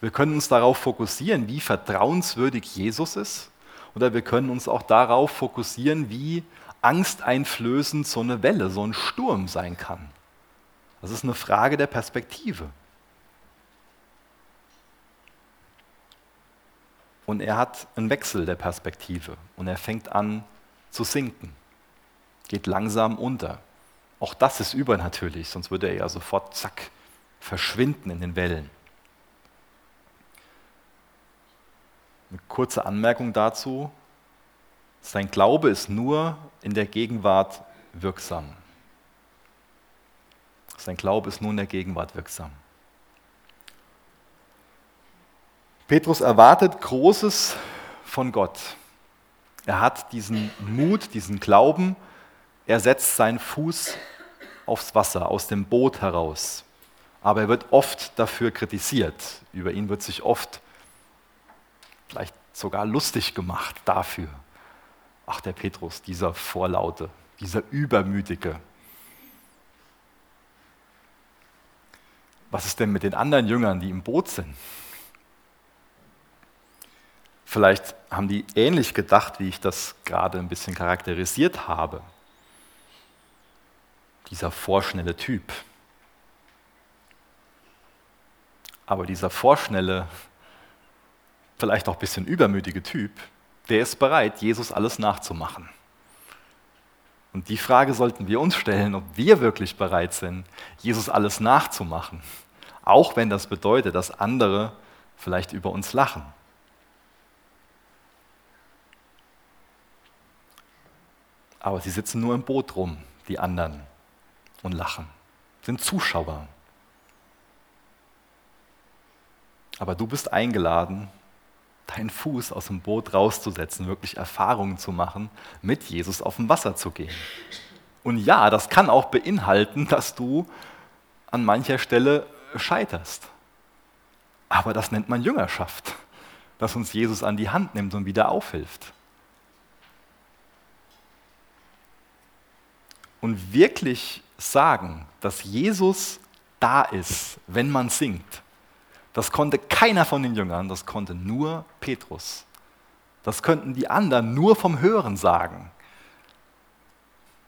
Wir können uns darauf fokussieren, wie vertrauenswürdig Jesus ist, oder wir können uns auch darauf fokussieren, wie angsteinflößend so eine Welle, so ein Sturm sein kann. Das ist eine Frage der Perspektive. Und er hat einen Wechsel der Perspektive und er fängt an zu sinken, geht langsam unter. Auch das ist übernatürlich, sonst würde er ja sofort, zack, verschwinden in den Wellen. Eine kurze Anmerkung dazu. Sein Glaube ist nur in der Gegenwart wirksam. Sein Glaube ist nur in der Gegenwart wirksam. Petrus erwartet Großes von Gott. Er hat diesen Mut, diesen Glauben. Er setzt seinen Fuß aufs Wasser, aus dem Boot heraus. Aber er wird oft dafür kritisiert. Über ihn wird sich oft vielleicht sogar lustig gemacht dafür. Ach, der Petrus, dieser Vorlaute, dieser Übermütige. Was ist denn mit den anderen Jüngern, die im Boot sind? Vielleicht haben die ähnlich gedacht, wie ich das gerade ein bisschen charakterisiert habe. Dieser vorschnelle Typ. Aber dieser vorschnelle, vielleicht auch ein bisschen übermütige Typ, der ist bereit, Jesus alles nachzumachen. Und die Frage sollten wir uns stellen, ob wir wirklich bereit sind, Jesus alles nachzumachen. Auch wenn das bedeutet, dass andere vielleicht über uns lachen. Aber sie sitzen nur im Boot rum, die anderen, und lachen, sind Zuschauer. Aber du bist eingeladen, deinen Fuß aus dem Boot rauszusetzen, wirklich Erfahrungen zu machen, mit Jesus auf dem Wasser zu gehen. Und ja, das kann auch beinhalten, dass du an mancher Stelle scheiterst. Aber das nennt man Jüngerschaft, dass uns Jesus an die Hand nimmt und wieder aufhilft. und wirklich sagen, dass Jesus da ist, wenn man singt, das konnte keiner von den Jüngern, das konnte nur Petrus. Das könnten die anderen nur vom Hören sagen.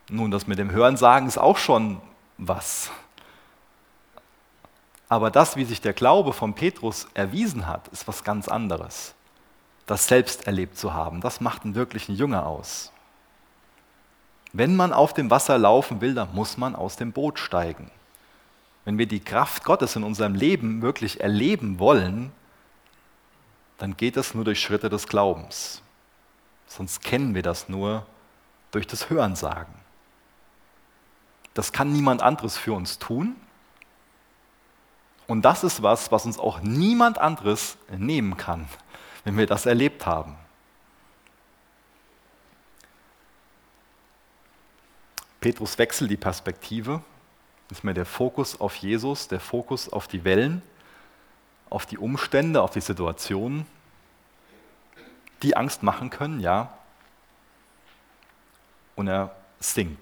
Nun, das mit dem Hören sagen ist auch schon was. Aber das, wie sich der Glaube von Petrus erwiesen hat, ist was ganz anderes. Das selbst erlebt zu haben, das macht einen wirklichen Jünger aus. Wenn man auf dem Wasser laufen will, dann muss man aus dem Boot steigen. Wenn wir die Kraft Gottes in unserem Leben wirklich erleben wollen, dann geht das nur durch Schritte des Glaubens. Sonst kennen wir das nur durch das Hörensagen. Das kann niemand anderes für uns tun. Und das ist was, was uns auch niemand anderes nehmen kann, wenn wir das erlebt haben. Petrus wechselt die Perspektive, ist mehr der Fokus auf Jesus, der Fokus auf die Wellen, auf die Umstände, auf die Situationen, die Angst machen können, ja. Und er singt.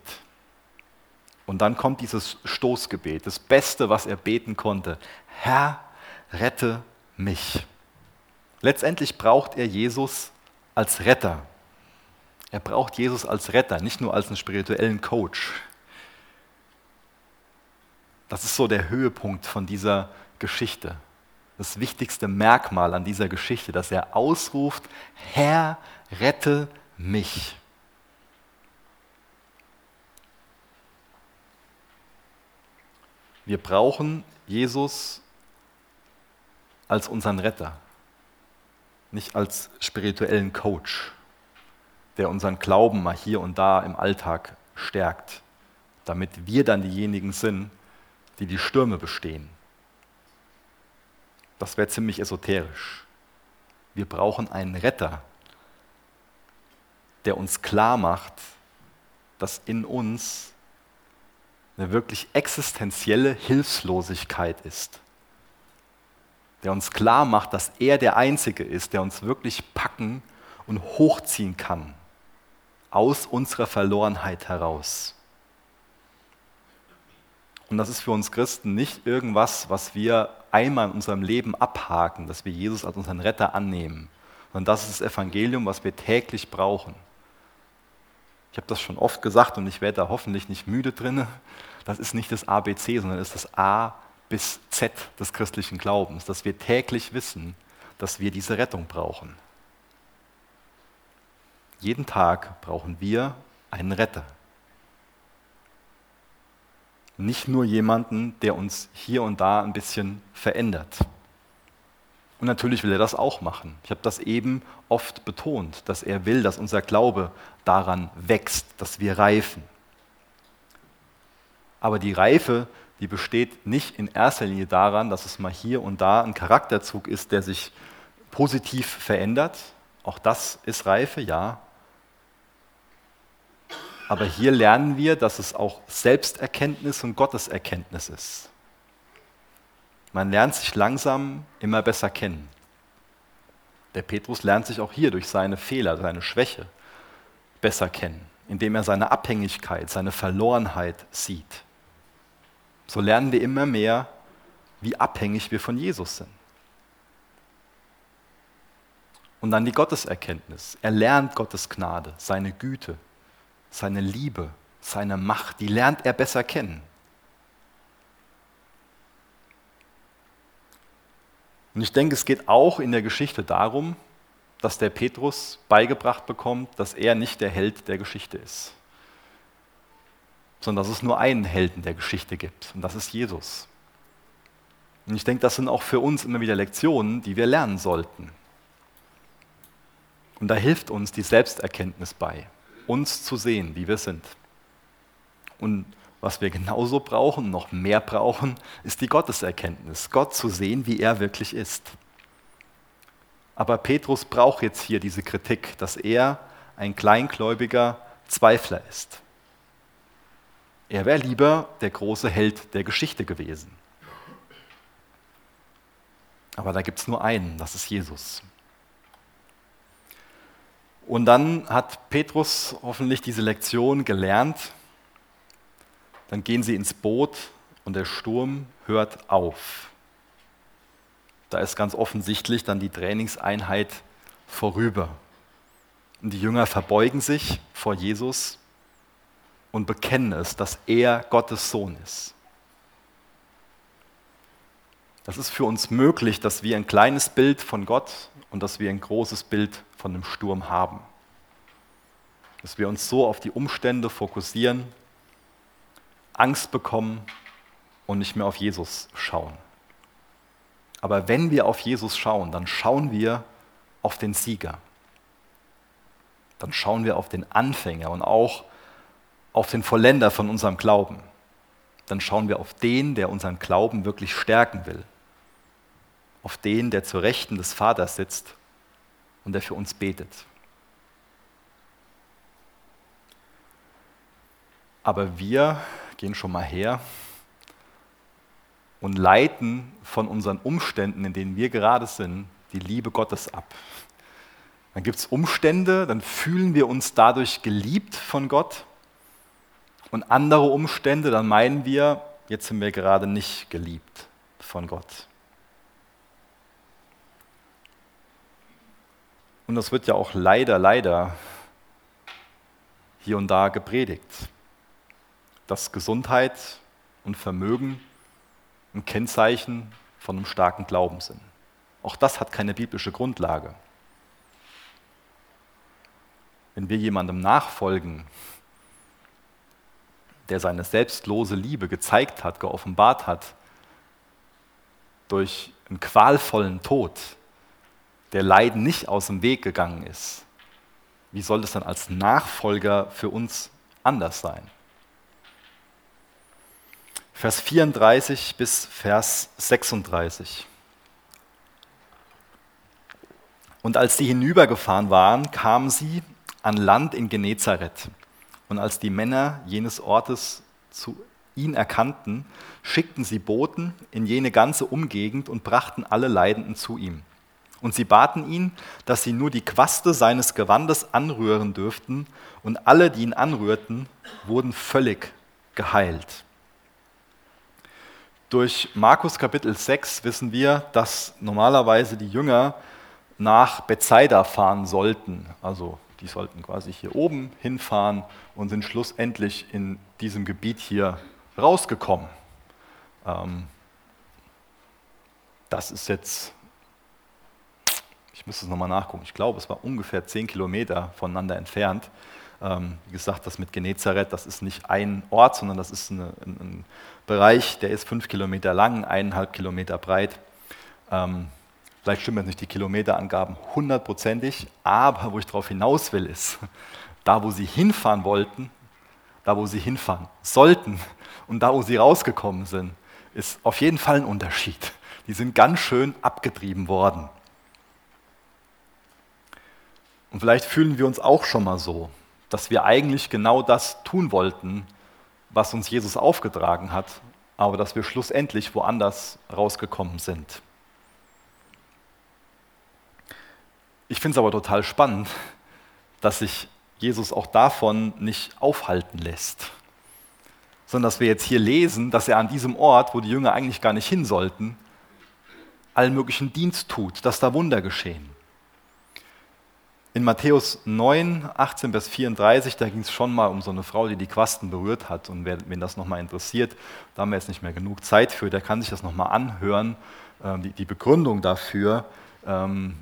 Und dann kommt dieses Stoßgebet, das Beste, was er beten konnte. Herr, rette mich. Letztendlich braucht er Jesus als Retter. Er braucht Jesus als Retter, nicht nur als einen spirituellen Coach. Das ist so der Höhepunkt von dieser Geschichte. Das wichtigste Merkmal an dieser Geschichte, dass er ausruft, Herr, rette mich. Wir brauchen Jesus als unseren Retter, nicht als spirituellen Coach der unseren Glauben mal hier und da im Alltag stärkt, damit wir dann diejenigen sind, die die Stürme bestehen. Das wäre ziemlich esoterisch. Wir brauchen einen Retter, der uns klar macht, dass in uns eine wirklich existenzielle Hilflosigkeit ist. Der uns klar macht, dass er der Einzige ist, der uns wirklich packen und hochziehen kann aus unserer Verlorenheit heraus. Und das ist für uns Christen nicht irgendwas, was wir einmal in unserem Leben abhaken, dass wir Jesus als unseren Retter annehmen, sondern das ist das Evangelium, was wir täglich brauchen. Ich habe das schon oft gesagt und ich werde da hoffentlich nicht müde drin. Das ist nicht das ABC, sondern das ist das A bis Z des christlichen Glaubens, dass wir täglich wissen, dass wir diese Rettung brauchen. Jeden Tag brauchen wir einen Retter. Nicht nur jemanden, der uns hier und da ein bisschen verändert. Und natürlich will er das auch machen. Ich habe das eben oft betont, dass er will, dass unser Glaube daran wächst, dass wir reifen. Aber die Reife, die besteht nicht in erster Linie daran, dass es mal hier und da ein Charakterzug ist, der sich positiv verändert. Auch das ist Reife, ja. Aber hier lernen wir, dass es auch Selbsterkenntnis und Gotteserkenntnis ist. Man lernt sich langsam immer besser kennen. Der Petrus lernt sich auch hier durch seine Fehler, seine Schwäche besser kennen, indem er seine Abhängigkeit, seine Verlorenheit sieht. So lernen wir immer mehr, wie abhängig wir von Jesus sind. Und dann die Gotteserkenntnis. Er lernt Gottes Gnade, seine Güte, seine Liebe, seine Macht, die lernt er besser kennen. Und ich denke, es geht auch in der Geschichte darum, dass der Petrus beigebracht bekommt, dass er nicht der Held der Geschichte ist, sondern dass es nur einen Helden der Geschichte gibt, und das ist Jesus. Und ich denke, das sind auch für uns immer wieder Lektionen, die wir lernen sollten. Und da hilft uns die Selbsterkenntnis bei uns zu sehen, wie wir sind. Und was wir genauso brauchen, noch mehr brauchen, ist die Gotteserkenntnis, Gott zu sehen, wie er wirklich ist. Aber Petrus braucht jetzt hier diese Kritik, dass er ein kleingläubiger Zweifler ist. Er wäre lieber der große Held der Geschichte gewesen. Aber da gibt es nur einen, das ist Jesus. Und dann hat Petrus hoffentlich diese Lektion gelernt. Dann gehen sie ins Boot und der Sturm hört auf. Da ist ganz offensichtlich dann die Trainingseinheit vorüber. Und die Jünger verbeugen sich vor Jesus und bekennen es, dass er Gottes Sohn ist. Das ist für uns möglich, dass wir ein kleines Bild von Gott und dass wir ein großes Bild von einem Sturm haben. Dass wir uns so auf die Umstände fokussieren, Angst bekommen und nicht mehr auf Jesus schauen. Aber wenn wir auf Jesus schauen, dann schauen wir auf den Sieger. Dann schauen wir auf den Anfänger und auch auf den Vollender von unserem Glauben. Dann schauen wir auf den, der unseren Glauben wirklich stärken will auf den, der zur Rechten des Vaters sitzt und der für uns betet. Aber wir gehen schon mal her und leiten von unseren Umständen, in denen wir gerade sind, die Liebe Gottes ab. Dann gibt es Umstände, dann fühlen wir uns dadurch geliebt von Gott. Und andere Umstände, dann meinen wir, jetzt sind wir gerade nicht geliebt von Gott. Und das wird ja auch leider, leider hier und da gepredigt, dass Gesundheit und Vermögen ein Kennzeichen von einem starken Glauben sind. Auch das hat keine biblische Grundlage. Wenn wir jemandem nachfolgen, der seine selbstlose Liebe gezeigt hat, geoffenbart hat, durch einen qualvollen Tod, der Leiden nicht aus dem Weg gegangen ist, wie soll das dann als Nachfolger für uns anders sein? Vers 34 bis Vers 36. Und als sie hinübergefahren waren, kamen sie an Land in Genezareth. Und als die Männer jenes Ortes zu ihn erkannten, schickten sie Boten in jene ganze Umgegend und brachten alle Leidenden zu ihm. Und sie baten ihn, dass sie nur die Quaste seines Gewandes anrühren dürften, und alle, die ihn anrührten, wurden völlig geheilt. Durch Markus Kapitel 6 wissen wir, dass normalerweise die Jünger nach Bethsaida fahren sollten. Also die sollten quasi hier oben hinfahren und sind schlussendlich in diesem Gebiet hier rausgekommen. Ähm, das ist jetzt, ich müsste es nochmal nachgucken, ich glaube, es war ungefähr zehn Kilometer voneinander entfernt. Ähm, wie gesagt, das mit Genezareth, das ist nicht ein Ort, sondern das ist eine, ein, ein, Bereich, der ist fünf Kilometer lang, eineinhalb Kilometer breit. Ähm, vielleicht stimmen jetzt nicht die Kilometerangaben hundertprozentig, aber wo ich darauf hinaus will, ist, da wo sie hinfahren wollten, da wo sie hinfahren sollten, und da, wo sie rausgekommen sind, ist auf jeden Fall ein Unterschied. Die sind ganz schön abgetrieben worden. Und vielleicht fühlen wir uns auch schon mal so, dass wir eigentlich genau das tun wollten, was uns Jesus aufgetragen hat, aber dass wir schlussendlich woanders rausgekommen sind. Ich finde es aber total spannend, dass sich Jesus auch davon nicht aufhalten lässt sondern dass wir jetzt hier lesen, dass er an diesem Ort, wo die Jünger eigentlich gar nicht hin sollten, allen möglichen Dienst tut, dass da Wunder geschehen. In Matthäus 9, 18 bis 34, da ging es schon mal um so eine Frau, die die Quasten berührt hat. Und wer, wen das nochmal interessiert, da haben wir jetzt nicht mehr genug Zeit für, der kann sich das nochmal anhören, ähm, die, die, Begründung dafür. Ähm,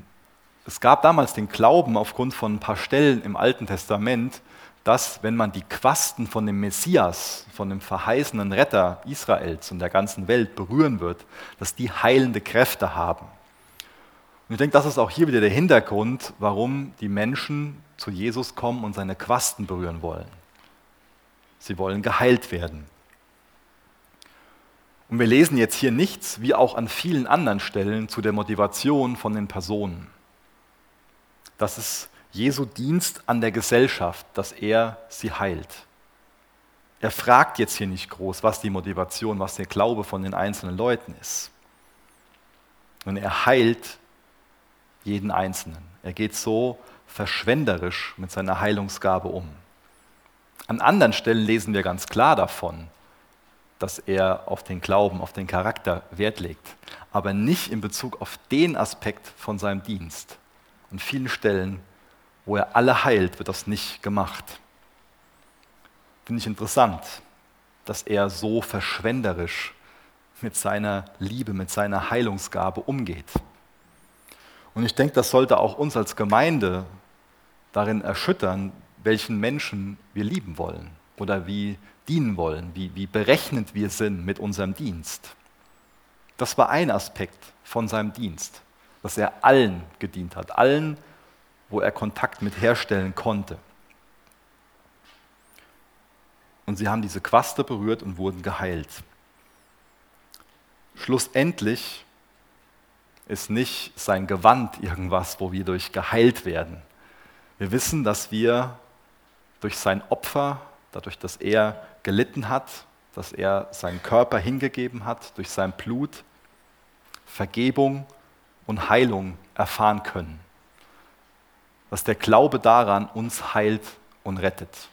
es gab damals den Glauben aufgrund von ein paar Stellen im Alten Testament, dass, wenn man die Quasten von dem Messias, von dem verheißenen Retter Israels und der ganzen Welt berühren wird, dass die heilende Kräfte haben. Und ich denke, das ist auch hier wieder der Hintergrund, warum die Menschen zu Jesus kommen und seine Quasten berühren wollen. Sie wollen geheilt werden. Und wir lesen jetzt hier nichts, wie auch an vielen anderen Stellen, zu der Motivation von den Personen. Das ist Jesu Dienst an der Gesellschaft, dass er sie heilt. Er fragt jetzt hier nicht groß, was die Motivation, was der Glaube von den einzelnen Leuten ist. Und er heilt jeden Einzelnen. Er geht so verschwenderisch mit seiner Heilungsgabe um. An anderen Stellen lesen wir ganz klar davon, dass er auf den Glauben, auf den Charakter Wert legt, aber nicht in Bezug auf den Aspekt von seinem Dienst. An vielen Stellen wo er alle heilt, wird das nicht gemacht. Finde ich interessant, dass er so verschwenderisch mit seiner Liebe, mit seiner Heilungsgabe umgeht. Und ich denke, das sollte auch uns als Gemeinde darin erschüttern, welchen Menschen wir lieben wollen oder wie dienen wollen, wie, wie berechnend wir sind mit unserem Dienst. Das war ein Aspekt von seinem Dienst, dass er allen gedient hat, allen wo er Kontakt mit herstellen konnte. Und sie haben diese Quaste berührt und wurden geheilt. Schlussendlich ist nicht sein Gewand irgendwas, wo wir durch geheilt werden. Wir wissen, dass wir durch sein Opfer, dadurch, dass er gelitten hat, dass er seinen Körper hingegeben hat, durch sein Blut, Vergebung und Heilung erfahren können dass der Glaube daran uns heilt und rettet.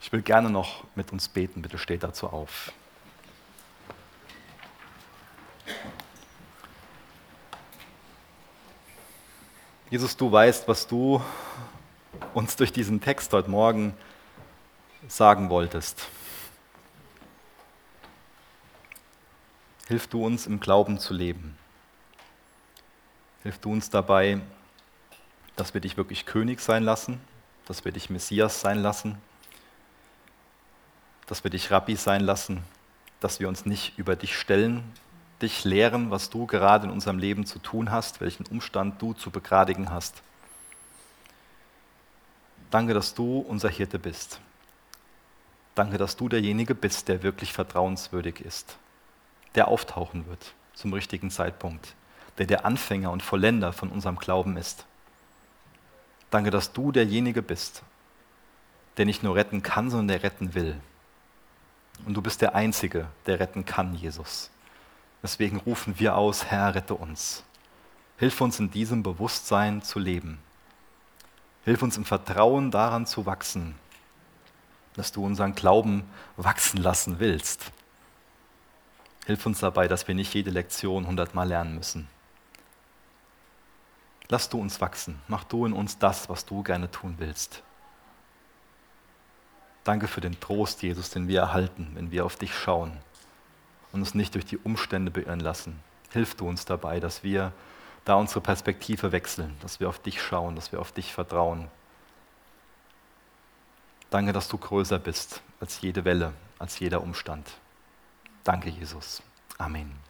Ich will gerne noch mit uns beten, bitte steht dazu auf. Jesus, du weißt, was du uns durch diesen Text heute Morgen sagen wolltest. Hilf du uns im Glauben zu leben. Hilf du uns dabei, dass wir dich wirklich König sein lassen, dass wir dich Messias sein lassen. dass wir dich Rabbi sein lassen, dass wir uns nicht über dich stellen, dich lehren, was du gerade in unserem Leben zu tun hast, welchen Umstand du zu begradigen hast. Danke, dass du unser Hirte bist. Danke, dass du derjenige bist, der wirklich vertrauenswürdig ist, der auftauchen wird zum richtigen Zeitpunkt, der der Anfänger und Vollender von unserem Glauben ist. Danke, dass du derjenige bist, der nicht nur retten kann, sondern der retten will. Und du bist der Einzige, der retten kann, Jesus. Deswegen rufen wir aus, Herr, rette uns. Hilf uns in diesem Bewusstsein zu leben. Hilf uns im Vertrauen daran zu wachsen, dass du unseren Glauben wachsen lassen willst. Hilf uns dabei, dass wir nicht jede Lektion hundertmal lernen müssen. Lass du uns wachsen. Mach du in uns das, was du gerne tun willst. Danke für den Trost, Jesus, den wir erhalten, wenn wir auf dich schauen und uns nicht durch die Umstände beirren lassen. Hilf du uns dabei, dass wir da unsere Perspektive wechseln, dass wir auf dich schauen, dass wir auf dich vertrauen. Danke, dass du größer bist als jede Welle, als jeder Umstand. Danke, Jesus. Amen.